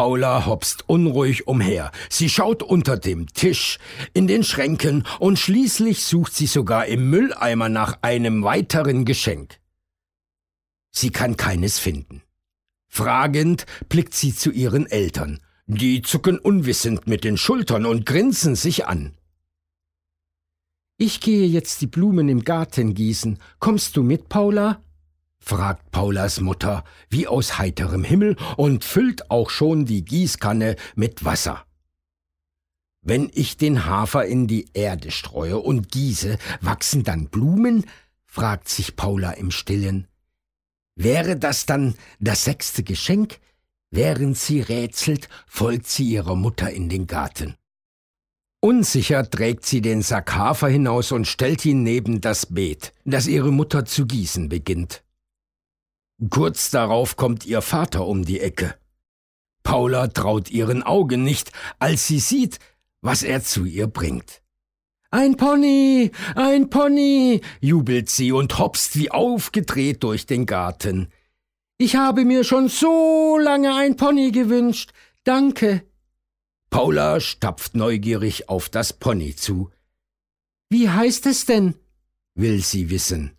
Paula hopst unruhig umher. Sie schaut unter dem Tisch, in den Schränken und schließlich sucht sie sogar im Mülleimer nach einem weiteren Geschenk. Sie kann keines finden. Fragend blickt sie zu ihren Eltern. Die zucken unwissend mit den Schultern und grinsen sich an. Ich gehe jetzt die Blumen im Garten gießen. Kommst du mit, Paula? fragt Paulas Mutter wie aus heiterem Himmel und füllt auch schon die Gießkanne mit Wasser. Wenn ich den Hafer in die Erde streue und gieße, wachsen dann Blumen? fragt sich Paula im stillen. Wäre das dann das sechste Geschenk? Während sie rätselt, folgt sie ihrer Mutter in den Garten. Unsicher trägt sie den Sack Hafer hinaus und stellt ihn neben das Beet, das ihre Mutter zu gießen beginnt. Kurz darauf kommt ihr Vater um die Ecke. Paula traut ihren Augen nicht, als sie sieht, was er zu ihr bringt. Ein Pony, ein Pony, jubelt sie und hopst wie aufgedreht durch den Garten. Ich habe mir schon so lange ein Pony gewünscht. Danke. Paula stapft neugierig auf das Pony zu. Wie heißt es denn? will sie wissen.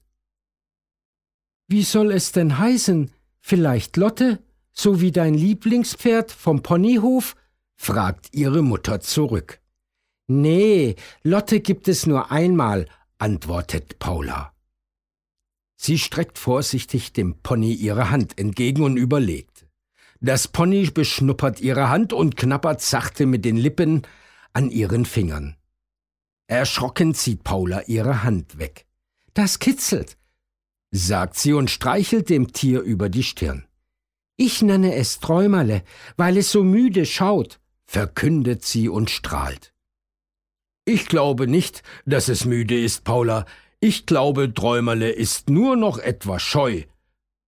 Wie soll es denn heißen? Vielleicht Lotte, so wie dein Lieblingspferd vom Ponyhof? fragt ihre Mutter zurück. Nee, Lotte gibt es nur einmal, antwortet Paula. Sie streckt vorsichtig dem Pony ihre Hand entgegen und überlegt. Das Pony beschnuppert ihre Hand und knappert sachte mit den Lippen an ihren Fingern. Erschrocken zieht Paula ihre Hand weg. Das kitzelt sagt sie und streichelt dem Tier über die Stirn. Ich nenne es Träumerle, weil es so müde schaut, verkündet sie und strahlt. Ich glaube nicht, dass es müde ist, Paula. Ich glaube, Träumerle ist nur noch etwas scheu.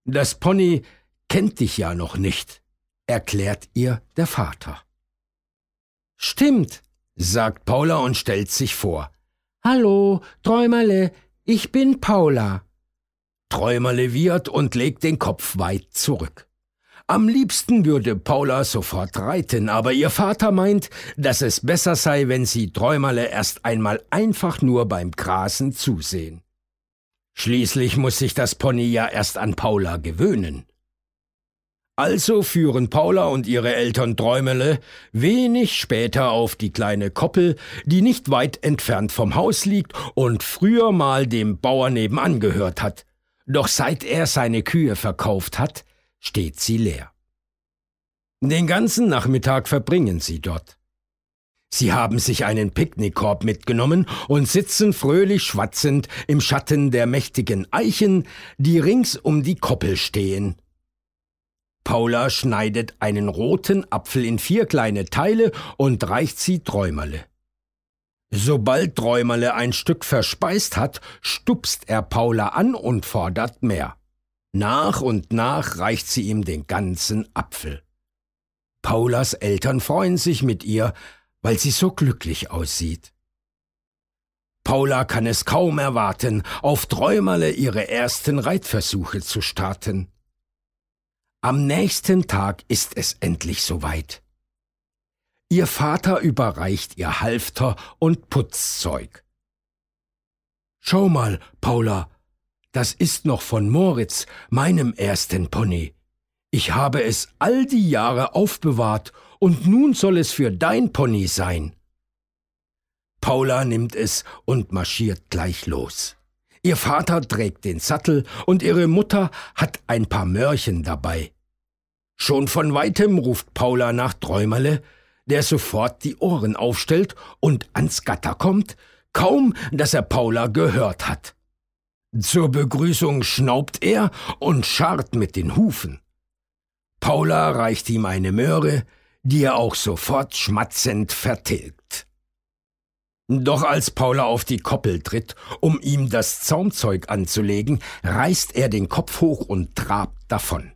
Das Pony kennt dich ja noch nicht, erklärt ihr der Vater. Stimmt, sagt Paula und stellt sich vor. Hallo, Träumerle, ich bin Paula. Träumer leviert und legt den Kopf weit zurück. Am liebsten würde Paula sofort reiten, aber ihr Vater meint, dass es besser sei, wenn sie Träumerle erst einmal einfach nur beim Grasen zusehen. Schließlich muss sich das Pony ja erst an Paula gewöhnen. Also führen Paula und ihre Eltern Träumerle wenig später auf die kleine Koppel, die nicht weit entfernt vom Haus liegt und früher mal dem Bauer nebenan gehört hat. Doch seit er seine Kühe verkauft hat, steht sie leer. Den ganzen Nachmittag verbringen sie dort. Sie haben sich einen Picknickkorb mitgenommen und sitzen fröhlich schwatzend im Schatten der mächtigen Eichen, die rings um die Koppel stehen. Paula schneidet einen roten Apfel in vier kleine Teile und reicht sie Träumerle. Sobald Träumerle ein Stück verspeist hat, stupst er Paula an und fordert mehr. Nach und nach reicht sie ihm den ganzen Apfel. Paulas Eltern freuen sich mit ihr, weil sie so glücklich aussieht. Paula kann es kaum erwarten, auf Träumerle ihre ersten Reitversuche zu starten. Am nächsten Tag ist es endlich soweit. Ihr Vater überreicht ihr Halfter und Putzzeug. Schau mal, Paula, das ist noch von Moritz, meinem ersten Pony. Ich habe es all die Jahre aufbewahrt, und nun soll es für dein Pony sein. Paula nimmt es und marschiert gleich los. Ihr Vater trägt den Sattel und ihre Mutter hat ein paar Mörchen dabei. Schon von weitem ruft Paula nach Träumerle, der sofort die Ohren aufstellt und ans Gatter kommt, kaum dass er Paula gehört hat. Zur Begrüßung schnaubt er und scharrt mit den Hufen. Paula reicht ihm eine Möhre, die er auch sofort schmatzend vertilgt. Doch als Paula auf die Koppel tritt, um ihm das Zaumzeug anzulegen, reißt er den Kopf hoch und trabt davon.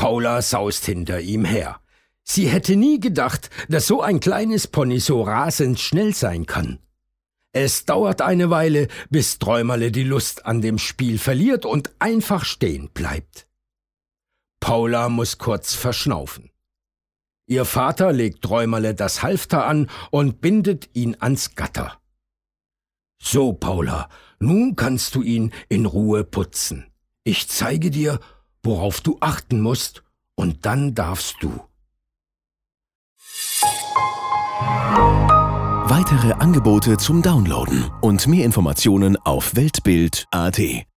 Paula saust hinter ihm her. Sie hätte nie gedacht, dass so ein kleines Pony so rasend schnell sein kann. Es dauert eine Weile, bis Träumerle die Lust an dem Spiel verliert und einfach stehen bleibt. Paula muss kurz verschnaufen. Ihr Vater legt Träumerle das Halfter an und bindet ihn ans Gatter. So, Paula, nun kannst du ihn in Ruhe putzen. Ich zeige dir, worauf du achten musst, und dann darfst du. Weitere Angebote zum Downloaden und mehr Informationen auf Weltbild.at